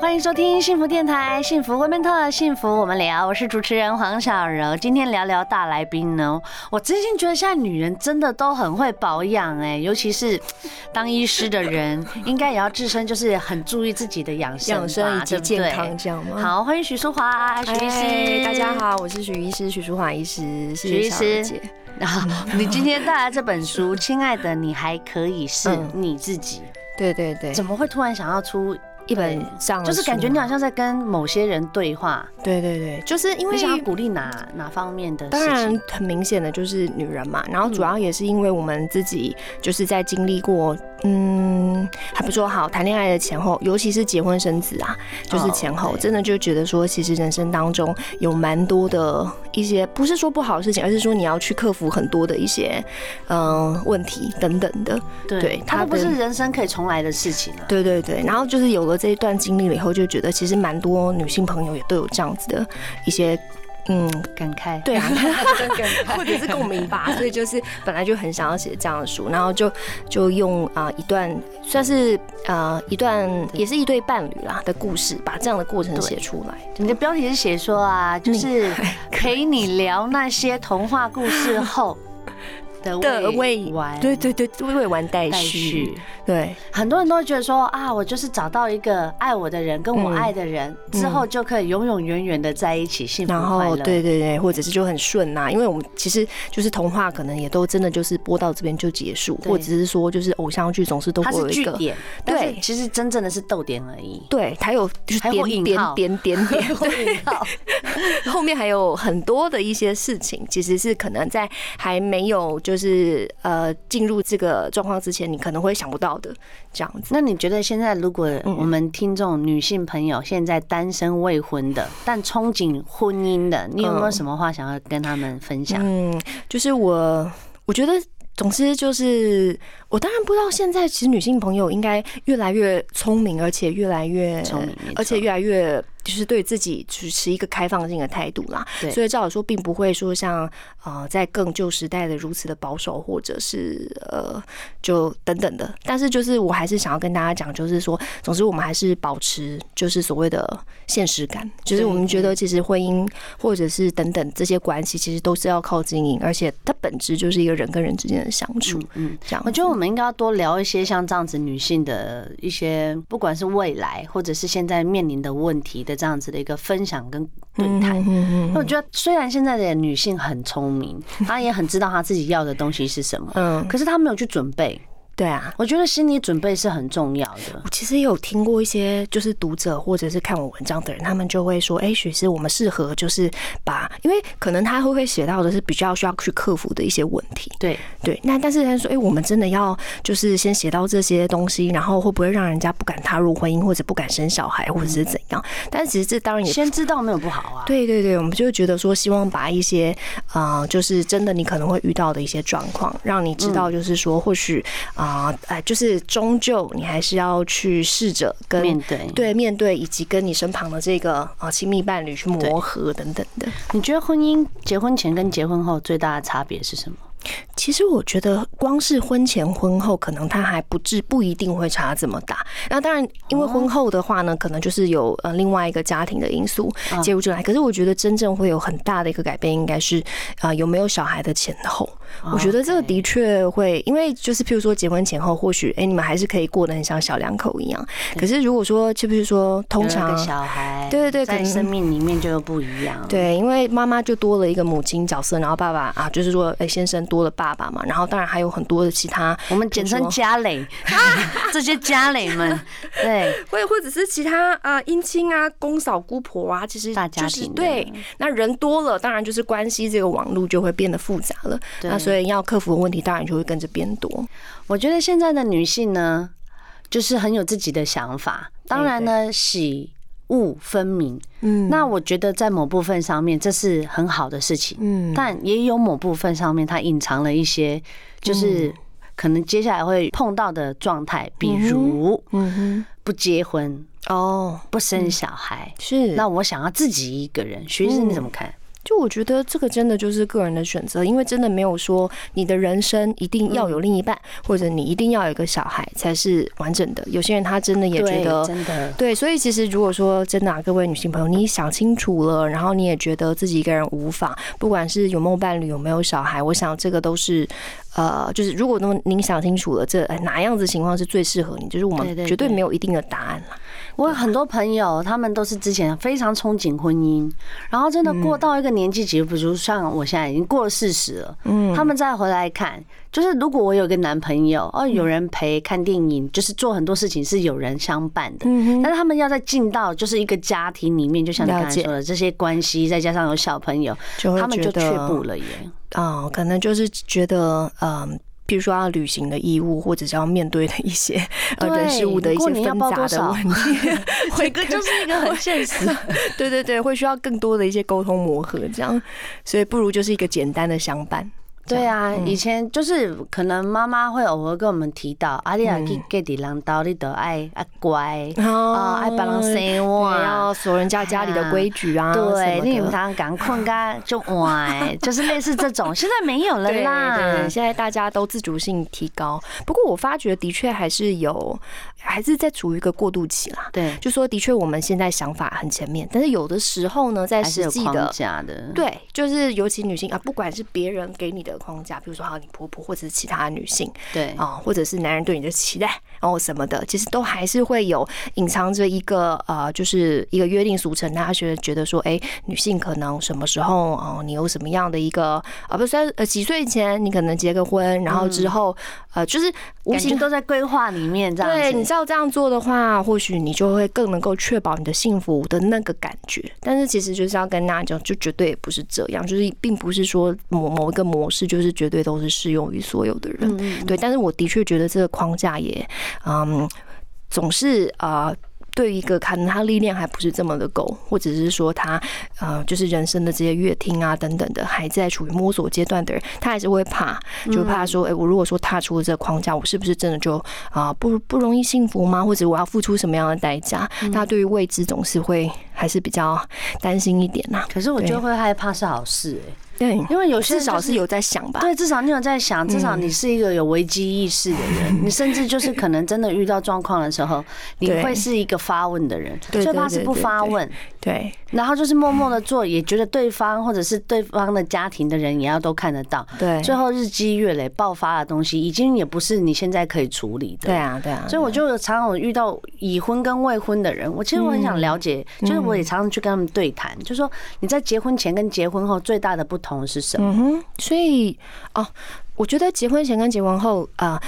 欢迎收听幸福电台，幸福 Women Talk，幸福我们聊。我是主持人黄小柔，今天聊聊大来宾呢。我真心觉得现在女人真的都很会保养哎，尤其是当医师的人，应该也要自身就是很注意自己的养生、养生以及健康，这样吗？好，欢迎许淑华，许医师，大家好，我是许医师，许淑华医师，许医师。然后你今天带来这本书，亲爱的，你还可以是你自己。对对对，怎么会突然想要出？一本上对就是感觉你好像在跟某些人对话，对对对，就是因为想要鼓励哪哪方面的？当然很明显的就是女人嘛，然后主要也是因为我们自己就是在经历过，嗯，还不说好谈恋爱的前后，尤其是结婚生子啊，就是前后，真的就觉得说，其实人生当中有蛮多的一些，不是说不好的事情，而是说你要去克服很多的一些嗯问题等等的，对，它不是人生可以重来的事情啊，对对对，然后就是有了。这一段经历了以后，就觉得其实蛮多女性朋友也都有这样子的一些嗯感慨，对啊，或者是共鸣吧。所以就是本来就很想要写这样的书，然后就就用啊一段算是啊一段也是一对伴侣啦的故事，把这样的过程写出来。你的标题是写说啊，就是 陪你聊那些童话故事后。的未完，对对对，未完待续。对，很多人都会觉得说啊，我就是找到一个爱我的人，跟我爱的人之后就可以永永远远的在一起，幸福。然后，对对对，或者是就很顺呐，因为我们其实就是童话，可能也都真的就是播到这边就结束，或者是说就是偶像剧总是都会有一个句点，对，其实真正的是逗点而已。对，还有就是点点点点点，对，后面还有很多的一些事情，其实是可能在还没有就是。呃，进入这个状况之前，你可能会想不到的这样子。那你觉得现在，如果我们听众女性朋友现在单身未婚的，但憧憬婚姻的，你有没有什么话想要跟他们分享？嗯，就是我，我觉得。总之就是，我当然不知道现在其实女性朋友应该越来越聪明，而且越来越聪明，而且越来越就是对自己持一个开放性的态度啦。对，所以照理说，并不会说像呃在更旧时代的如此的保守，或者是呃就等等的。但是就是我还是想要跟大家讲，就是说，总之我们还是保持就是所谓的现实感，就是我们觉得其实婚姻或者是等等这些关系，其实都是要靠经营，而且它本质就是一个人跟人之间的。相处，嗯，这样，我觉得我们应该要多聊一些像这样子女性的一些，不管是未来或者是现在面临的问题的这样子的一个分享跟对谈。嗯，我觉得虽然现在的女性很聪明，她也很知道她自己要的东西是什么，嗯，可是她没有去准备。对啊，我觉得心理准备是很重要的。我其实也有听过一些，就是读者或者是看我文章的人，他们就会说：“哎，许师，我们适合就是把，因为可能他会会写到的是比较需要去克服的一些问题。”对对，那但是他说：“哎，我们真的要就是先写到这些东西，然后会不会让人家不敢踏入婚姻，或者不敢生小孩，或者是怎样？”但是其实这当然也先知道没有不好啊。对对对，我们就觉得说，希望把一些啊，就是真的你可能会遇到的一些状况，让你知道，就是说或许啊。啊，哎，就是终究你还是要去试着跟面对，对面对，以及跟你身旁的这个啊亲密伴侣去磨合等等的。你觉得婚姻结婚前跟结婚后最大的差别是什么？其实我觉得，光是婚前婚后，可能他还不至不一定会差这么大。那当然，因为婚后的话呢，可能就是有呃另外一个家庭的因素介入进来。可是我觉得真正会有很大的一个改变，应该是啊有没有小孩的前后。我觉得这个的确会，因为就是譬如说结婚前后，或许哎你们还是可以过得很像小两口一样。可是如果说就比如说通常小孩，对对对，在生命里面就不一样。对，因为妈妈就多了一个母亲角色，然后爸爸啊就是说哎先生多了爸爸爸嘛，然后当然还有很多的其他，我们简称家累，这些家累们，对，或或者是其他啊姻亲啊公嫂姑婆啊，其实大家庭对，那人多了，当然就是关系这个网络就会变得复杂了，那所以要克服的问题当然就会跟着变多。我觉得现在的女性呢，就是很有自己的想法，当然呢喜恶分明，嗯，那我觉得在某部分上面这是很好的事情，嗯，但也有某部分上面它隐藏了一些，就是可能接下来会碰到的状态，比如，嗯哼，不结婚哦，不生小孩，是。那我想要自己一个人，徐医生你怎么看？就我觉得这个真的就是个人的选择，因为真的没有说你的人生一定要有另一半，嗯、或者你一定要有一个小孩才是完整的。有些人他真的也觉得真的对，所以其实如果说真的啊，各位女性朋友，你想清楚了，然后你也觉得自己一个人无妨，不管是有没有伴侣，有没有小孩，我想这个都是呃，就是如果能您想清楚了，这哪样子情况是最适合你，就是我们绝对没有一定的答案了。我有很多朋友，他们都是之前非常憧憬婚姻，然后真的过到一个年纪，其实比如像我现在已经过了四十了，嗯，他们再回来看，就是如果我有个男朋友，哦，有人陪看电影，就是做很多事情是有人相伴的，嗯，但是他们要再进到就是一个家庭里面，就像你刚才说的这些关系，再加上有小朋友，他们就却步了耶。哦，可能就是觉得，嗯。比如说要履行的义务，或者是要面对的一些呃人事物的一些纷杂的问题，这个就是一个很现实。对对对，会需要更多的一些沟通磨合，这样，所以不如就是一个简单的相伴。对啊，以前就是可能妈妈会偶尔跟我们提到，阿丽亚去给地人道，你得爱爱乖啊，爱帮人生活，要守人家家里的规矩啊。对，你们常常赶困干就歪，就是类似这种。现在没有了啦，对，现在大家都自主性提高。不过我发觉的确还是有，还是在处于一个过渡期啦。对，就说的确我们现在想法很前面，但是有的时候呢，在实际的，对，就是尤其女性啊，不管是别人给你的。框架，比如说好，你婆婆或者是其他女性，对啊，或者是男人对你的期待，然后什么的，其实都还是会有隐藏着一个呃，就是一个约定俗成，大家觉得觉得说，哎，女性可能什么时候哦，你有什么样的一个啊，不是呃几岁前你可能结个婚，然后之后呃，就是无形都在规划里面这样。对，你知道这样做的话，或许你就会更能够确保你的幸福的那个感觉。但是其实就是要跟大家讲，就绝对不是这样，就是并不是说某某一个模式就是绝对都是适用于所有的人，对。但是我的确觉得这个框架也，嗯，总是啊。对一个可能他力量还不是这么的够，或者是说他呃就是人生的这些乐听啊等等的还在处于摸索阶段的人，他还是会怕，就怕说，哎，我如果说踏出了这个框架，我是不是真的就啊不不容易幸福吗？或者我要付出什么样的代价？他对于未知总是会还是比较担心一点呐。可是我觉得会害怕是好事哎。对，因为有些至少是有在想吧。对，至少你有在想，至少你是一个有危机意识的人。你甚至就是可能真的遇到状况的时候，你会是一个发问的人。最怕是不发问。对。然后就是默默的做，也觉得对方或者是对方的家庭的人也要都看得到。对。最后日积月累爆发的东西，已经也不是你现在可以处理的。对啊，对啊。所以我就常常遇到已婚跟未婚的人，我其实我很想了解，就是我也常常去跟他们对谈，就是说你在结婚前跟结婚后最大的不同同是什么？所以哦，我觉得结婚前跟结婚后啊。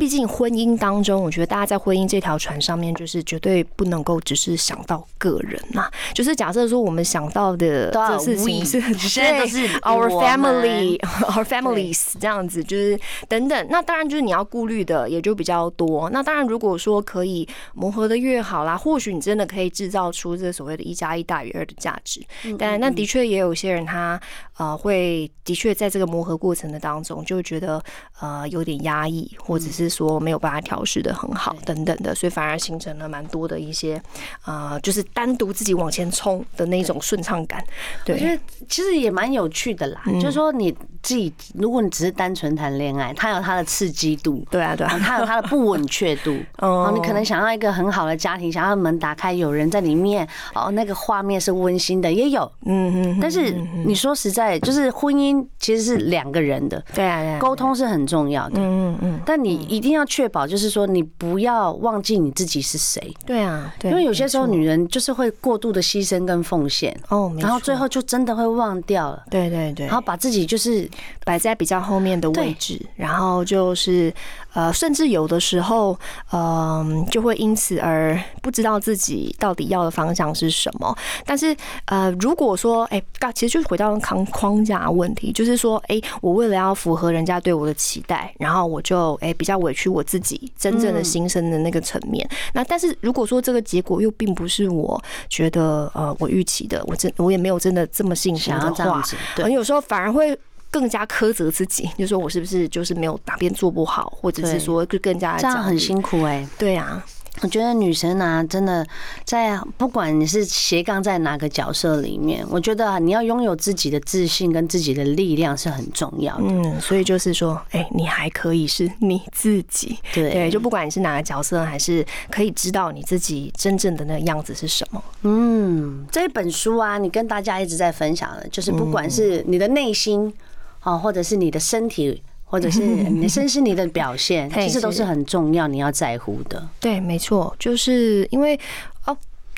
毕竟婚姻当中，我觉得大家在婚姻这条船上面，就是绝对不能够只是想到个人呐。就是假设说我们想到的这事情 是，现在都是 our family, our families 这样子，就是等等。那当然就是你要顾虑的也就比较多。那当然，如果说可以磨合的越好啦，或许你真的可以制造出这所谓的一加一大于二的价值。但那的确也有些人他呃会的确在这个磨合过程的当中，就觉得呃有点压抑，或者是。说没有办法调试的很好，等等的，所以反而形成了蛮多的一些，呃，就是单独自己往前冲的那种顺畅感。对，我觉得其实也蛮有趣的啦。就是说你自己，如果你只是单纯谈恋爱，它有它的刺激度，对啊，对啊，它有它的不稳确度。哦，你可能想要一个很好的家庭，想要门打开有人在里面，哦，那个画面是温馨的，也有。嗯嗯。但是你说实在，就是婚姻其实是两个人的，对啊，沟通是很重要的。嗯嗯嗯。但你一定要确保，就是说你不要忘记你自己是谁。对啊，因为有些时候女人就是会过度的牺牲跟奉献哦，然后最后就真的会忘掉了。对对对，然后把自己就是摆在比较后面的位置，然后就是呃，甚至有的时候，嗯，就会因此而不知道自己到底要的方向是什么。但是呃，如果说哎，其实就是回到框框架问题，就是说哎，我为了要符合人家对我的期待，然后我就哎。比较委屈我自己真正的心声的那个层面，那但是如果说这个结果又并不是我觉得呃我预期的，我真我也没有真的这么幸福的话，对，有时候反而会更加苛责自己，就说我是不是就是没有哪边做不好，或者是说就更加这样很辛苦哎、欸。对啊。我觉得女生啊，真的在不管你是斜杠在哪个角色里面，我觉得你要拥有自己的自信跟自己的力量是很重要的。嗯，所以就是说，哎，你还可以是你自己，对对，就不管你是哪个角色，还是可以知道你自己真正的那个样子是什么。嗯，这本书啊，你跟大家一直在分享的，就是不管是你的内心啊，或者是你的身体。或者是 你的身心灵的表现，其实都是很重要，你要在乎的。对，没错，就是因为。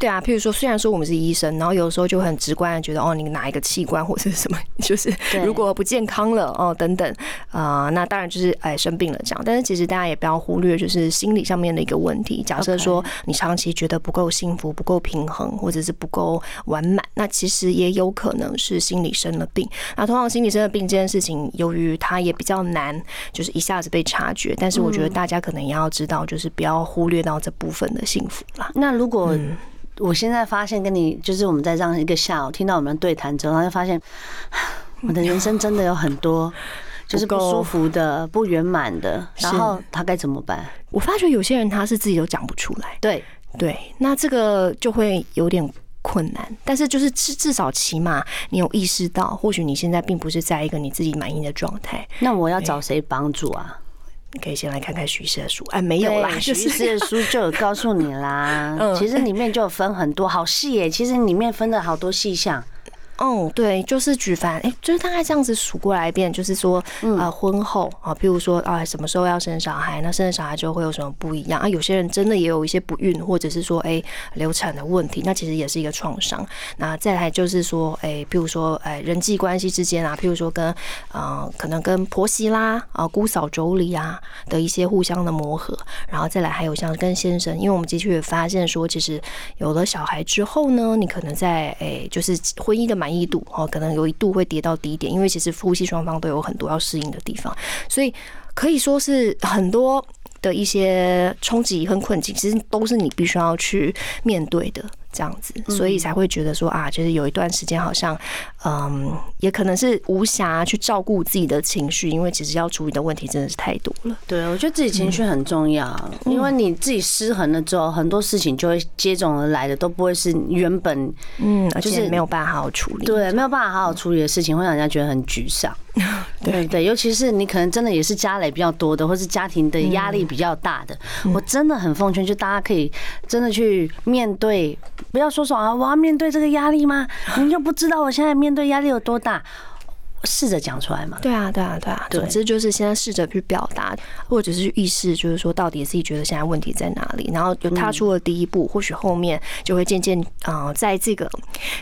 对啊，譬如说，虽然说我们是医生，然后有时候就很直观的觉得，哦，你哪一个器官或者是什么，就是如果不健康了哦，等等啊、呃，那当然就是哎生病了这样。但是其实大家也不要忽略，就是心理上面的一个问题。假设说你长期觉得不够幸福、不够平衡，或者是不够完满，那其实也有可能是心理生了病。那通常心理生了病这件事情，由于它也比较难，就是一下子被察觉。但是我觉得大家可能也要知道，就是不要忽略到这部分的幸福啦。那如果我现在发现跟你就是我们在这样一个下午听到我们对谈之后，然后就发现 我的人生真的有很多 就是不舒服的、不圆满的，然后他该怎么办？我发觉有些人他是自己都讲不出来。对对，那这个就会有点困难。但是就是至至少起码你有意识到，或许你现在并不是在一个你自己满意的状态。那我要找谁帮助啊？你可以先来看看徐医师的书，哎，没有啦，徐医师的书就有告诉你啦。其实里面就有分很多，好细耶，其实里面分了好多细项。哦，对，就是举凡，哎，就是大概这样子数过来一遍，就是说，呃，婚后啊，譬如说啊，什么时候要生小孩，那生了小孩之后会有什么不一样啊？有些人真的也有一些不孕，或者是说，哎，流产的问题，那其实也是一个创伤。那再来就是说，哎，譬如说，哎，人际关系之间啊，譬如说跟，啊，可能跟婆媳啦，啊，姑嫂妯娌啊的一些互相的磨合，然后再来还有像跟先生，因为我们的确也发现说，其实有了小孩之后呢，你可能在，哎，就是婚姻的满。一度哦，可能有一度会跌到低点，因为其实夫妻双方都有很多要适应的地方，所以可以说是很多的一些冲击和困境，其实都是你必须要去面对的。这样子，所以才会觉得说啊，就是有一段时间好像，嗯，也可能是无暇去照顾自己的情绪，因为其实要处理的问题真的是太多了。对，我觉得自己情绪很重要，因为你自己失衡了之后，很多事情就会接踵而来的，都不会是原本，嗯，就是没有办法好好处理。对，没有办法好好处理的事情，会让人家觉得很沮丧。对对，尤其是你可能真的也是家累比较多的，或是家庭的压力比较大的，我真的很奉劝，就大家可以真的去面对。不要说说啊，我要面对这个压力吗？你又不知道我现在面对压力有多大。试着讲出来嘛？对啊，对啊，对啊。总之就是现在试着去表达，或者是去意识，就是说到底自己觉得现在问题在哪里，然后就踏出了第一步，或许后面就会渐渐啊，在这个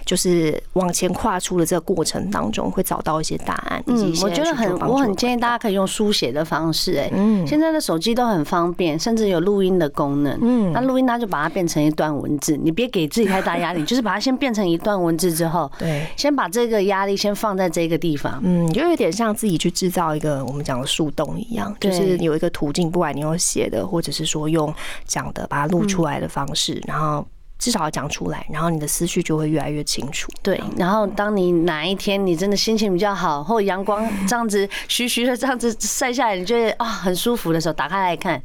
就是往前跨出的这个过程当中，会找到一些答案。嗯，我觉得很，我很建议大家可以用书写的方式。哎，嗯，现在的手机都很方便，甚至有录音的功能。嗯，那录音它就把它变成一段文字，你别给自己太大压力，就是把它先变成一段文字之后，对，先把这个压力先放在这个地方。嗯，就有点像自己去制造一个我们讲的树洞一样，就是有一个途径，不管你用写的，或者是说用讲的把它录出来的方式，然后至少要讲出来，然后你的思绪就会越来越清楚。对，然后当你哪一天你真的心情比较好，或阳光这样子徐徐的这样子晒下来，你觉得啊很舒服的时候，打开来看，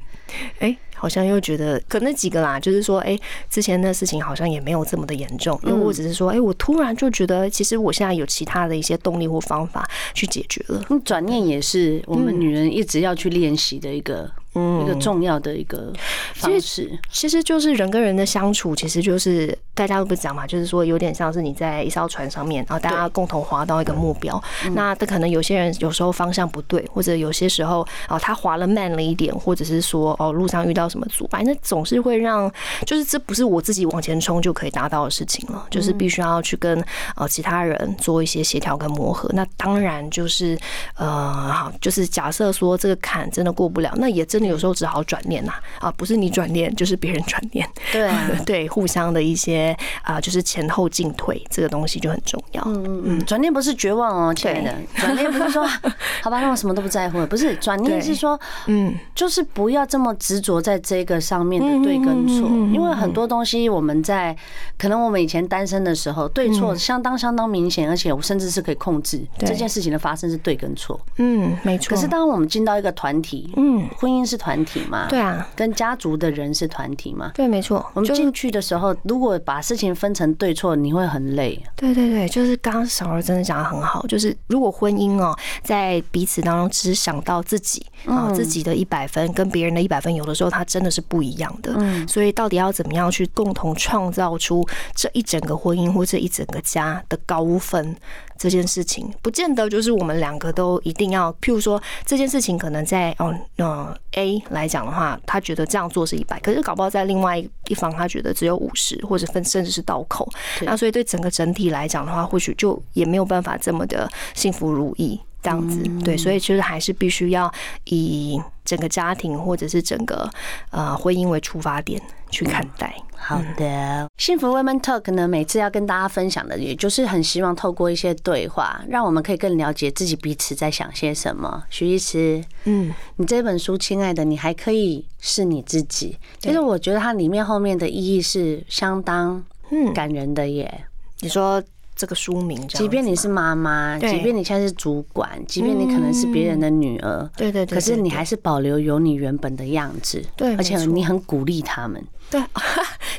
哎。好像又觉得可能几个啦，就是说，哎，之前的事情好像也没有这么的严重，因为我只是说，哎，我突然就觉得，其实我现在有其他的一些动力或方法去解决了。转念也是我们女人一直要去练习的一个。嗯，一个重要的一个方式，其实就是人跟人的相处，其实就是大家都不讲嘛，就是说有点像是你在一艘船上面，然后大家共同划到一个目标。那这可能有些人有时候方向不对，或者有些时候哦他划了慢了一点，或者是说哦路上遇到什么阻碍，那总是会让就是这不是我自己往前冲就可以达到的事情了，就是必须要去跟呃其他人做一些协调跟磨合。那当然就是呃好，就是假设说这个坎真的过不了，那也真的。有时候只好转念呐，啊，不是你转念，就是别人转念。对对，互相的一些些啊，就是前后进退这个东西就很重要。嗯嗯嗯，转念不是绝望哦，亲爱的，转念不是说 好吧，那我什么都不在乎，不是转念是说，嗯，就是不要这么执着在这个上面的对跟错，因为很多东西我们在可能我们以前单身的时候，对错相当相当明显，而且我甚至是可以控制这件事情的发生是对跟错。嗯，没错。可是当我们进到一个团体，嗯，婚姻是团体嘛？对啊，跟家族的人是团体嘛？对，没错。我们进去的时候，如果把事情分成对错，你会很累。对对对，就是刚刚小柔真的讲的很好，就是如果婚姻哦，在彼此当中只想到自己啊，自己的一百分跟别人的一百分，有的时候它真的是不一样的。嗯，所以到底要怎么样去共同创造出这一整个婚姻或这一整个家的高分？这件事情不见得就是我们两个都一定要，譬如说这件事情可能在哦嗯 A 来讲的话，他觉得这样做是一百，可是搞不好在另外一方他觉得只有五十，或者分甚至是倒扣，那所以对整个整体来讲的话，或许就也没有办法这么的幸福如意这样子。对，所以其实还是必须要以整个家庭或者是整个呃婚姻为出发点去看待。好的，幸福 Women Talk 呢，每次要跟大家分享的，也就是很希望透过一些对话，让我们可以更了解自己彼此在想些什么。徐医师，嗯，你这本书，亲爱的，你还可以是你自己。其实我觉得它里面后面的意义是相当嗯感人的耶。你说。这个书名，即便你是妈妈，即便你现在是主管，即便你可能是别人的女儿，对对对，可是你还是保留有你原本的样子，对，而且你很鼓励他们，对，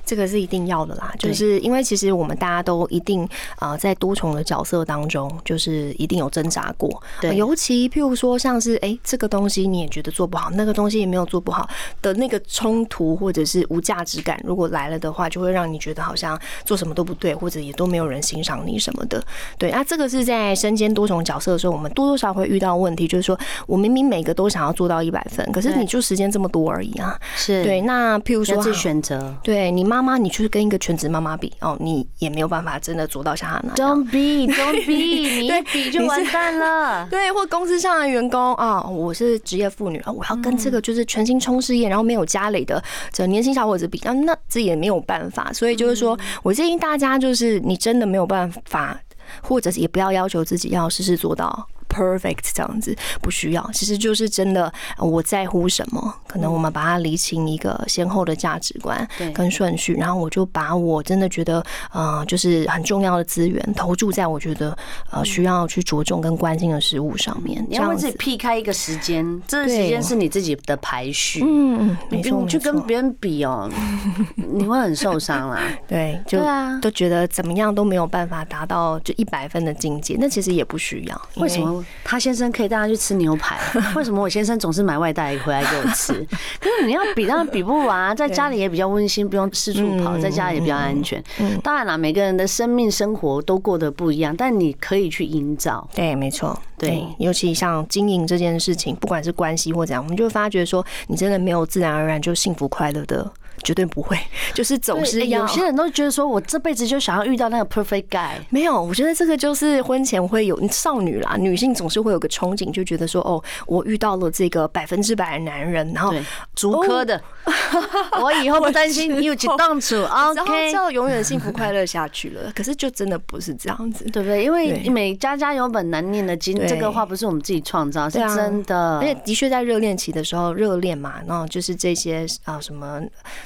这个是一定要的啦，就是因为其实我们大家都一定啊，在多重的角色当中，就是一定有挣扎过，对，尤其譬如说像是哎，这个东西你也觉得做不好，那个东西也没有做不好的那个冲突或者是无价值感，如果来了的话，就会让你觉得好像做什么都不对，或者也都没有人欣赏。你什么的，对，那这个是在身兼多重角色的时候，我们多多少少会遇到问题，就是说我明明每个都想要做到一百分，可是你就时间这么多而已啊，是。对。那譬如说自选择，对你妈妈妈，你去跟一个全职妈妈比哦，你也没有办法真的做到像她那样。Don't be, don't be，你一比就完蛋了。对，或公司上的员工啊，我是职业妇女啊，我要跟这个就是全心冲事业，然后没有家累的这年轻小伙子比，那那这也没有办法。所以就是说我建议大家，就是你真的没有办法。法，或者是也不要要求自己要事事做到。Perfect 这样子不需要，其实就是真的我在乎什么，可能我们把它理清一个先后的价值观跟顺序，然后我就把我真的觉得呃就是很重要的资源投注在我觉得呃需要去着重跟关心的事物上面。你要为自己辟开一个时间，这个时间是你自己的排序。嗯，你不用去跟别人比哦，你会很受伤啦。对，就都觉得怎么样都没有办法达到就一百分的境界，那其实也不需要。为什么？他先生可以带他去吃牛排，为什么我先生总是买外带回来给我吃？可是你要比，当然比不完啊。在家里也比较温馨，不用四处跑，在家里也比较安全。当然啦，每个人的生命生活都过得不一样，但你可以去营造。对，没错。对，尤其像经营这件事情，不管是关系或怎样，我们就发觉说，你真的没有自然而然就幸福快乐的。绝对不会，就是总是有些人都觉得说，我这辈子就想要遇到那个 perfect guy。没有，我觉得这个就是婚前会有少女啦，女性总是会有个憧憬，就觉得说，哦，我遇到了这个百分之百的男人，然后足科的，我以后不担心有起当主，OK，就永远幸福快乐下去了。可是就真的不是这样子，对不对？因为每家家有本难念的经，这个话不是我们自己创造，是真的。而且的确在热恋期的时候，热恋嘛，然后就是这些啊什么。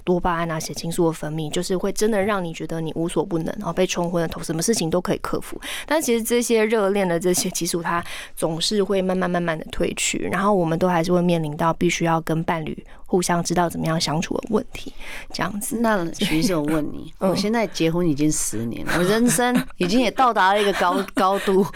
多巴胺啊，血清素的分泌，就是会真的让你觉得你无所不能，然后被冲昏了头，什么事情都可以克服。但其实这些热恋的这些激素，它总是会慢慢慢慢的褪去，然后我们都还是会面临到必须要跟伴侣互相知道怎么样相处的问题。这样子，那徐医生我问你，我现在结婚已经十年了，我人生已经也到达了一个高 高度，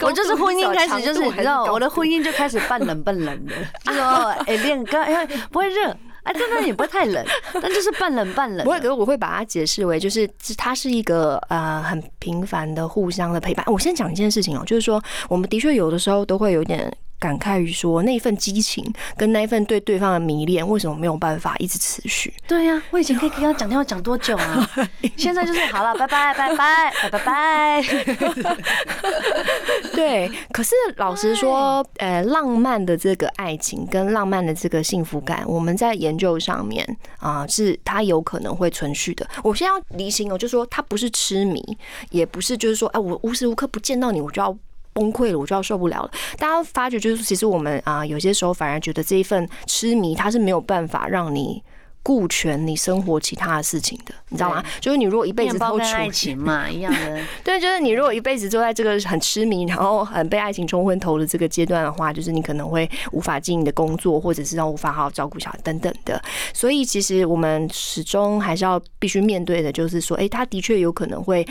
我就是婚姻开始就是你知道，我的婚姻就开始半冷半冷的，就说哎练歌哎不会热。哎，真的也不会太冷，但就是半冷半冷。不会，可是我会把它解释为，就是它是一个呃很平凡的互相的陪伴。我先讲一件事情哦，就是说我们的确有的时候都会有点感慨于说，那一份激情跟那一份对对方的迷恋，为什么没有办法一直持续？对呀、啊，我以前可以跟他讲电话讲多久啊？现在就是好了，拜拜拜拜拜拜拜。对，可是老实说，呃，浪漫的这个爱情跟浪漫的这个幸福感，我们在研究上面啊、呃，是它有可能会存续的。我先要厘清哦，就是说它不是痴迷，也不是就是说，哎，我无时无刻不见到你，我就要崩溃了，我就要受不了了。大家发觉就是，其实我们啊、有些时候反而觉得这一份痴迷，它是没有办法让你。顾全你生活其他的事情的，你知道吗？就是你如果一辈子都跟爱情嘛 一样的，对，就是你如果一辈子都在这个很痴迷，然后很被爱情冲昏头的这个阶段的话，就是你可能会无法经营的工作，或者是让无法好好照顾小孩等等的。所以其实我们始终还是要必须面对的，就是说，哎，他的确有可能会，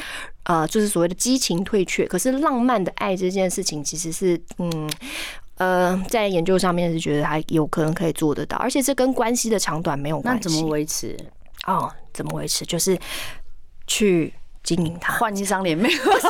呃，就是所谓的激情退却。可是浪漫的爱这件事情，其实是，嗯。呃，在研究上面是觉得还有可能可以做得到，而且这跟关系的长短没有关系。那怎么维持？哦，怎么维持？就是去。经营它，换一张脸没有？不是，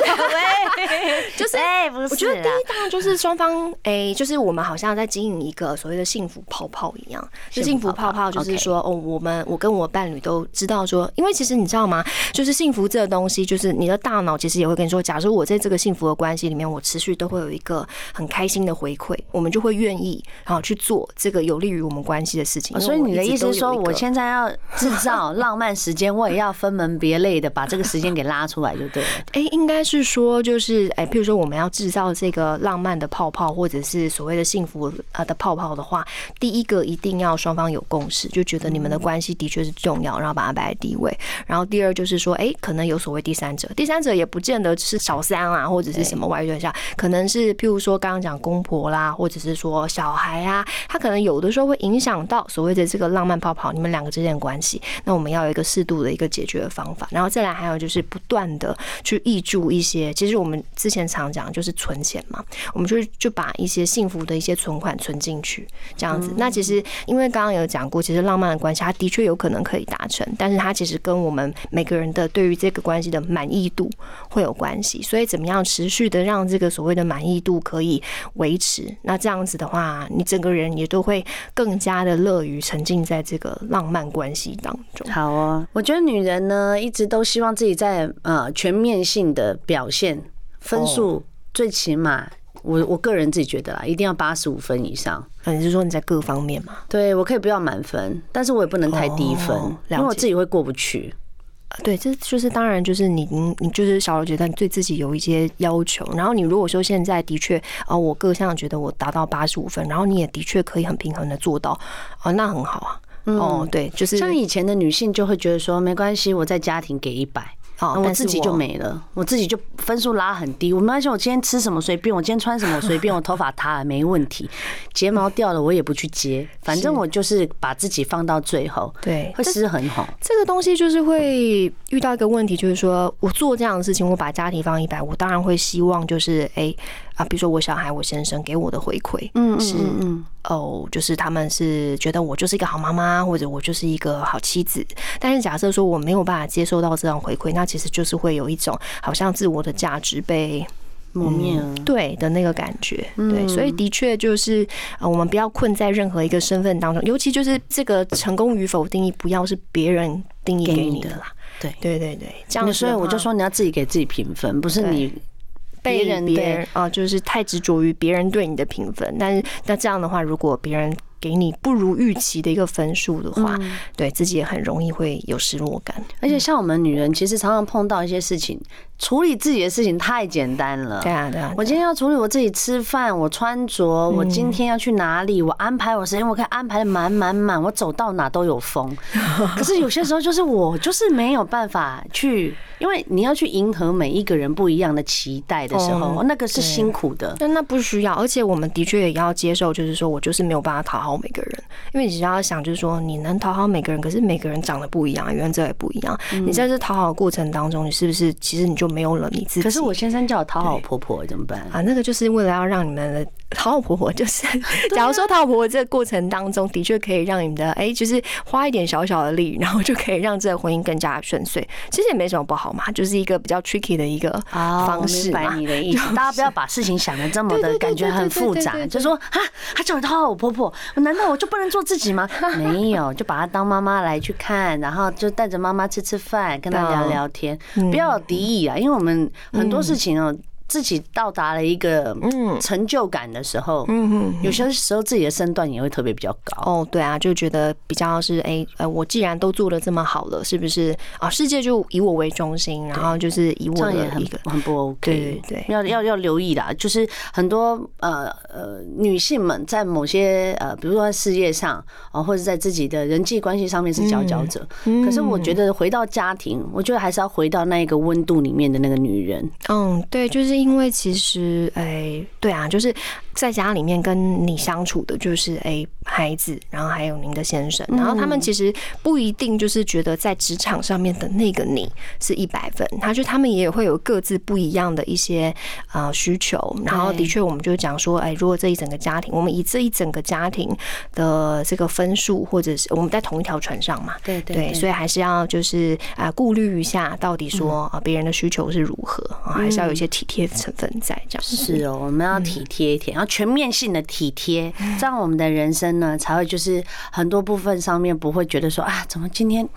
就是哎，我觉得第一当然就是双方哎，就是我们好像在经营一个所谓的幸福泡泡一样。就幸福泡泡就是说，哦，我们我跟我伴侣都知道说，因为其实你知道吗？就是幸福这个东西，就是你的大脑其实也会跟你说，假如我在这个幸福的关系里面，我持续都会有一个很开心的回馈，我们就会愿意然后去做这个有利于我们关系的事情。所以你的意思是说，我现在要制造浪漫时间，我也要分门别类的把这个时间给。拉出来就对了。哎，应该是说，就是哎，譬如说，我们要制造这个浪漫的泡泡，或者是所谓的幸福啊的泡泡的话，第一个一定要双方有共识，就觉得你们的关系的确是重要，然后把它摆在第一位。然后第二就是说，哎，可能有所谓第三者，第三者也不见得是小三啊，或者是什么外遇对象，可能是譬如说刚刚讲公婆啦，或者是说小孩啊，他可能有的时候会影响到所谓的这个浪漫泡泡，你们两个之间的关系。那我们要有一个适度的一个解决的方法。然后再来还有就是。断的去挹注一些，其实我们之前常讲就是存钱嘛，我们就就把一些幸福的一些存款存进去，这样子。那其实因为刚刚有讲过，其实浪漫的关系它的确有可能可以达成，但是它其实跟我们每个人的对于这个关系的满意度会有关系。所以怎么样持续的让这个所谓的满意度可以维持？那这样子的话，你整个人也都会更加的乐于沉浸在这个浪漫关系当中。好啊，我觉得女人呢一直都希望自己在。呃，全面性的表现分数最起码，我我个人自己觉得啦，一定要八十五分以上。你是说你在各方面嘛？对，我可以不要满分，但是我也不能太低分，因为我自己会过不去。对，这就是当然，就是你你你就是小柔觉得你对自己有一些要求，然后你如果说现在的确啊，我各项觉得我达到八十五分，然后你也的确可以很平衡的做到啊，那很好啊。哦，对，就是像以前的女性就会觉得说没关系，我在家庭给一百。哦，我自己就没了，我自己就分数拉很低。我没关系，我今天吃什么随便，我今天穿什么随便，我头发塌了没问题，睫毛掉了我也不去接，反正我就是把自己放到最后，对，会失衡好。这个东西就是会遇到一个问题，就是说我做这样的事情，我把家庭放一百，我当然会希望就是哎。啊，比如说我小孩、我先生给我的回馈，嗯，是哦，就是他们是觉得我就是一个好妈妈，或者我就是一个好妻子。但是假设说我没有办法接受到这样回馈，那其实就是会有一种好像自我的价值被磨灭了，对的那个感觉。对，所以的确就是啊，我们不要困在任何一个身份当中，尤其就是这个成功与否定义，不要是别人定义给你的啦。对，对，对，对，这样。所以我就说你要自己给自己评分，不是你。别人别人啊，就是太执着于别人对你的评分，但是那这样的话，如果别人给你不如预期的一个分数的话，对自己也很容易会有失落感。而且像我们女人，其实常常碰到一些事情，处理自己的事情太简单了。对啊，对啊。我今天要处理我自己吃饭，我穿着，我今天要去哪里，我安排我时间，我可以安排的满满满，我走到哪都有风。可是有些时候，就是我就是没有办法去。因为你要去迎合每一个人不一样的期待的时候，那个是辛苦的。但那不需要，而且我们的确也要接受，就是说我就是没有办法讨好每个人。因为你只要想，就是说你能讨好每个人，可是每个人长得不一样，原则也不一样。你在这讨好的过程当中，你是不是其实你就没有了你自己？可是我先生叫我讨好婆婆怎么办啊？那个就是为了要让你们的讨好婆婆，就是假如说讨好婆婆这个过程当中的确可以让你们的哎，就是花一点小小的力，然后就可以让这个婚姻更加顺遂。其实也没什么不好。嘛，就是一个比较 tricky 的一个方式嘛。明白你的意思，大家不要把事情想的这么的感觉很复杂，就说啊，他叫我讨好我婆婆，难道我就不能做自己吗？没有，就把她当妈妈来去看，然后就带着妈妈吃吃饭，跟她聊聊天，不要有敌意啊，因为我们很多事情哦。自己到达了一个嗯成就感的时候，嗯嗯，有些时候自己的身段也会特别比较高。哦，对啊，就觉得比较是哎呃，我既然都做的这么好了，是不是啊？世界就以我为中心，然后就是以我的一个很不 OK。对对，要要要留意啦，就是很多呃呃女性们在某些呃，比如说在事业上啊，或者在自己的人际关系上面是佼佼者，可是我觉得回到家庭，我觉得还是要回到那一个温度里面的那个女人。嗯，对，就是。因为其实，哎，对啊，就是。在家里面跟你相处的就是哎孩子，然后还有您的先生，然后他们其实不一定就是觉得在职场上面的那个你是一百分，他就他们也会有各自不一样的一些啊需求，然后的确我们就讲说，哎，如果这一整个家庭，我们以这一整个家庭的这个分数，或者是我们在同一条船上嘛，对对，所以还是要就是啊顾虑一下，到底说啊别人的需求是如何啊，还是要有一些体贴成分在这样。是哦，我们要体贴一点，全面性的体贴，这样我们的人生呢，才会就是很多部分上面不会觉得说啊，怎么今天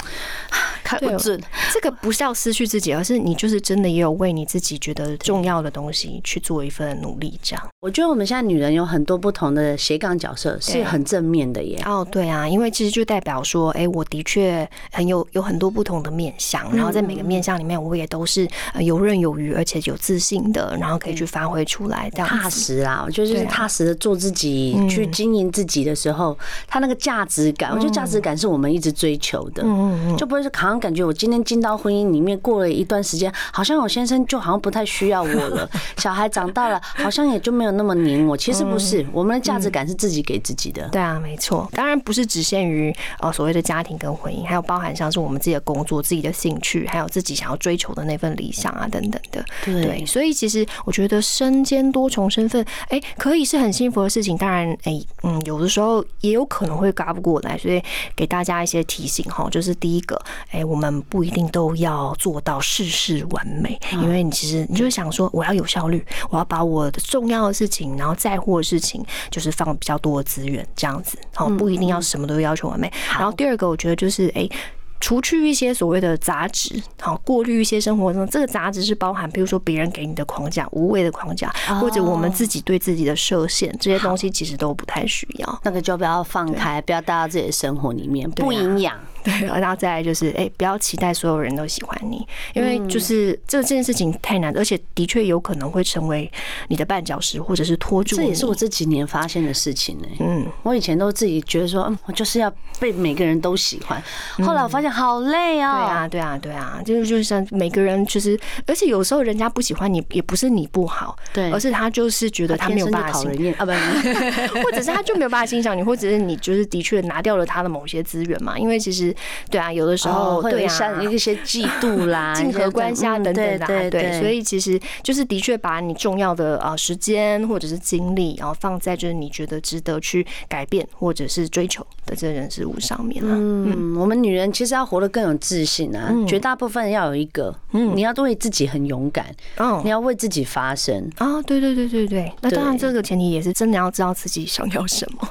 看不准？这个不是要失去自己，而是你就是真的也有为你自己觉得重要的东西去做一份努力。这样，我觉得我们现在女人有很多不同的斜杠角色，是很正面的耶。哦，对啊，因为其实就代表说，哎，我的确很有有很多不同的面相，然后在每个面相里面，我也都是游刃有余，而且有自信的，然后可以去发挥出来，这样踏实啊。我觉得就是踏实的做自己，去经营自己的时候，他那个价值感，我觉得价值感是我们一直追求的。就不会是好像感觉我今天进到婚姻里面过了一段时间，好像我先生就好像不太需要我了，小孩长大了，好像也就没有那么黏我。其实不是，我们的价值感是自己给自己的。对啊，没错。当然不是只限于呃所谓的家庭跟婚姻，还有包含像是我们自己的工作、自己的兴趣，还有自己想要追求的那份理想啊等等的。对，所以其实我觉得身兼多重身份，哎，可以是很幸福的事情。当然，哎，嗯，有的时候也有可能会嘎不过来，所以给大家一些提醒哈，就是第一个，哎，我们不一定都要做到事事完美，因为你其实你就是想说，我要有效率，我要把我的重要的事情，然后在乎的事情，就是放比较多的资源，这样子，好，不一定要什么都要求完美。然后第二个，我觉得就是，哎。除去一些所谓的杂质，好，过滤一些生活中这个杂质是包含，比如说别人给你的框架、无谓的框架，或者我们自己对自己的设限，这些东西其实都不太需要。那个就不要放开，不要带到自己的生活里面，不营养。对，然后再来就是，哎、欸，不要期待所有人都喜欢你，因为就是这这件事情太难，而且的确有可能会成为你的绊脚石，或者是拖住。这也是我这几年发现的事情呢。嗯，我以前都自己觉得说，嗯，我就是要被每个人都喜欢，后来我发现好累啊。对啊，对啊，对啊，就是就是像每个人，其实而且有时候人家不喜欢你，也不是你不好，对，而是他就是觉得他没有办法欣赏啊，不，或者是他就没有办法欣赏你，或者是你就是的确拿掉了他的某些资源嘛，因为其实。对啊，有的时候对啊，一些嫉妒啦、竞合关系啊等等的，对对，所以其实就是的确把你重要的啊时间或者是精力，然后放在就是你觉得值得去改变或者是追求的这人事物上面了。嗯，我们女人其实要活得更有自信啊，绝大部分要有一个，嗯，你要对自己很勇敢，嗯，你要为自己发声啊，对对对对对，那当然这个前提也是真的要知道自己想要什么。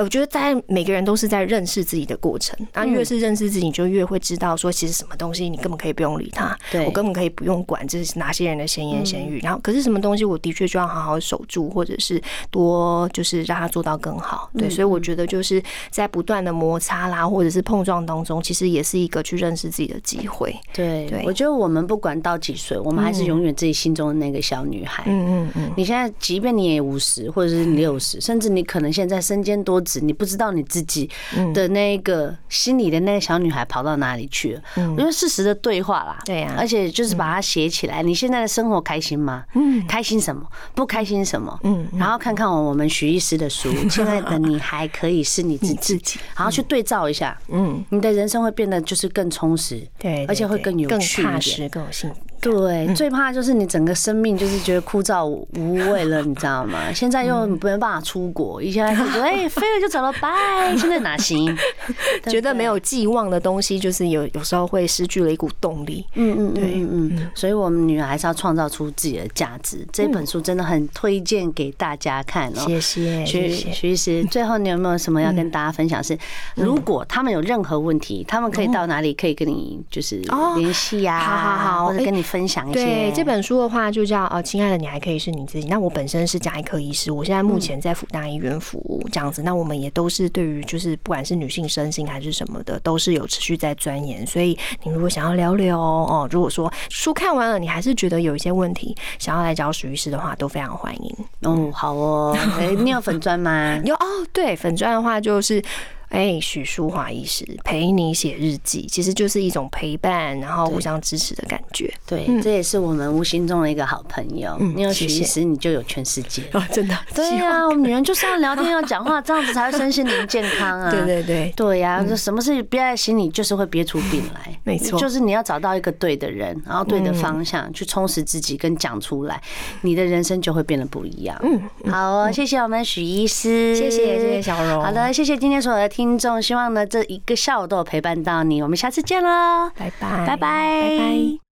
我觉得在每个人都是在认识自己的过程，那越是认识自己，你就越会知道说，其实什么东西你根本可以不用理他，对我根本可以不用管这是哪些人的闲言闲语。然后，可是什么东西我的确就要好好守住，或者是多就是让他做到更好。对，所以我觉得就是在不断的摩擦啦，或者是碰撞当中，其实也是一个去认识自己的机会。对，对我觉得我们不管到几岁，我们还是永远自己心中的那个小女孩。嗯嗯嗯。你现在即便你也五十，或者是六十，甚至你可能现在身兼多。你不知道你自己的那个心里的那个小女孩跑到哪里去了？我觉得适时的对话啦，对呀，而且就是把它写起来。你现在的生活开心吗？嗯，开心什么？不开心什么？嗯，然后看看我们徐医师的书，亲爱的，你还可以是你自己，然后去对照一下，嗯，你的人生会变得就是更充实，对，而且会更有趣、更踏实、更有幸福。对，最怕就是你整个生命就是觉得枯燥无味了，你知道吗？现在又没办法出国，以前还是说哎飞了就走了，拜，现在哪行？觉得没有寄望的东西，就是有有时候会失去了一股动力。嗯嗯，对，嗯嗯，所以我们女孩还是要创造出自己的价值。这本书真的很推荐给大家看哦。谢谢，徐徐医师，最后你有没有什么要跟大家分享？是如果他们有任何问题，他们可以到哪里可以跟你就是联系呀？好好好，或者跟你分享一些。对，这本书的话就叫呃，亲爱的，你还可以是你自己。那我本身是加医科医师，我现在目前在辅大医院服务这样子。那我们也都是对于就是不管是女性身心还是什么的，都是有持续在钻研。所以你如果想要聊聊哦，如果说书看完了，你还是觉得有一些问题，想要来找许医师的话，都非常欢迎。哦，好哦，哎，你有粉砖吗？有哦，对，粉砖的话就是。哎，许淑华医师陪你写日记，其实就是一种陪伴，然后互相支持的感觉。对，这也是我们无形中的一个好朋友。你有许医师，你就有全世界哦，真的。对呀，我们女人就是要聊天，要讲话，这样子才会身心灵健康啊。对对对，对呀，就什么事憋在心里，就是会憋出病来。没错，就是你要找到一个对的人，然后对的方向去充实自己，跟讲出来，你的人生就会变得不一样。嗯，好哦，谢谢我们许医师，谢谢谢谢小荣。好的，谢谢今天所有的听众，希望呢这一个下午都有陪伴到你，我们下次见喽，拜拜，拜拜，拜拜。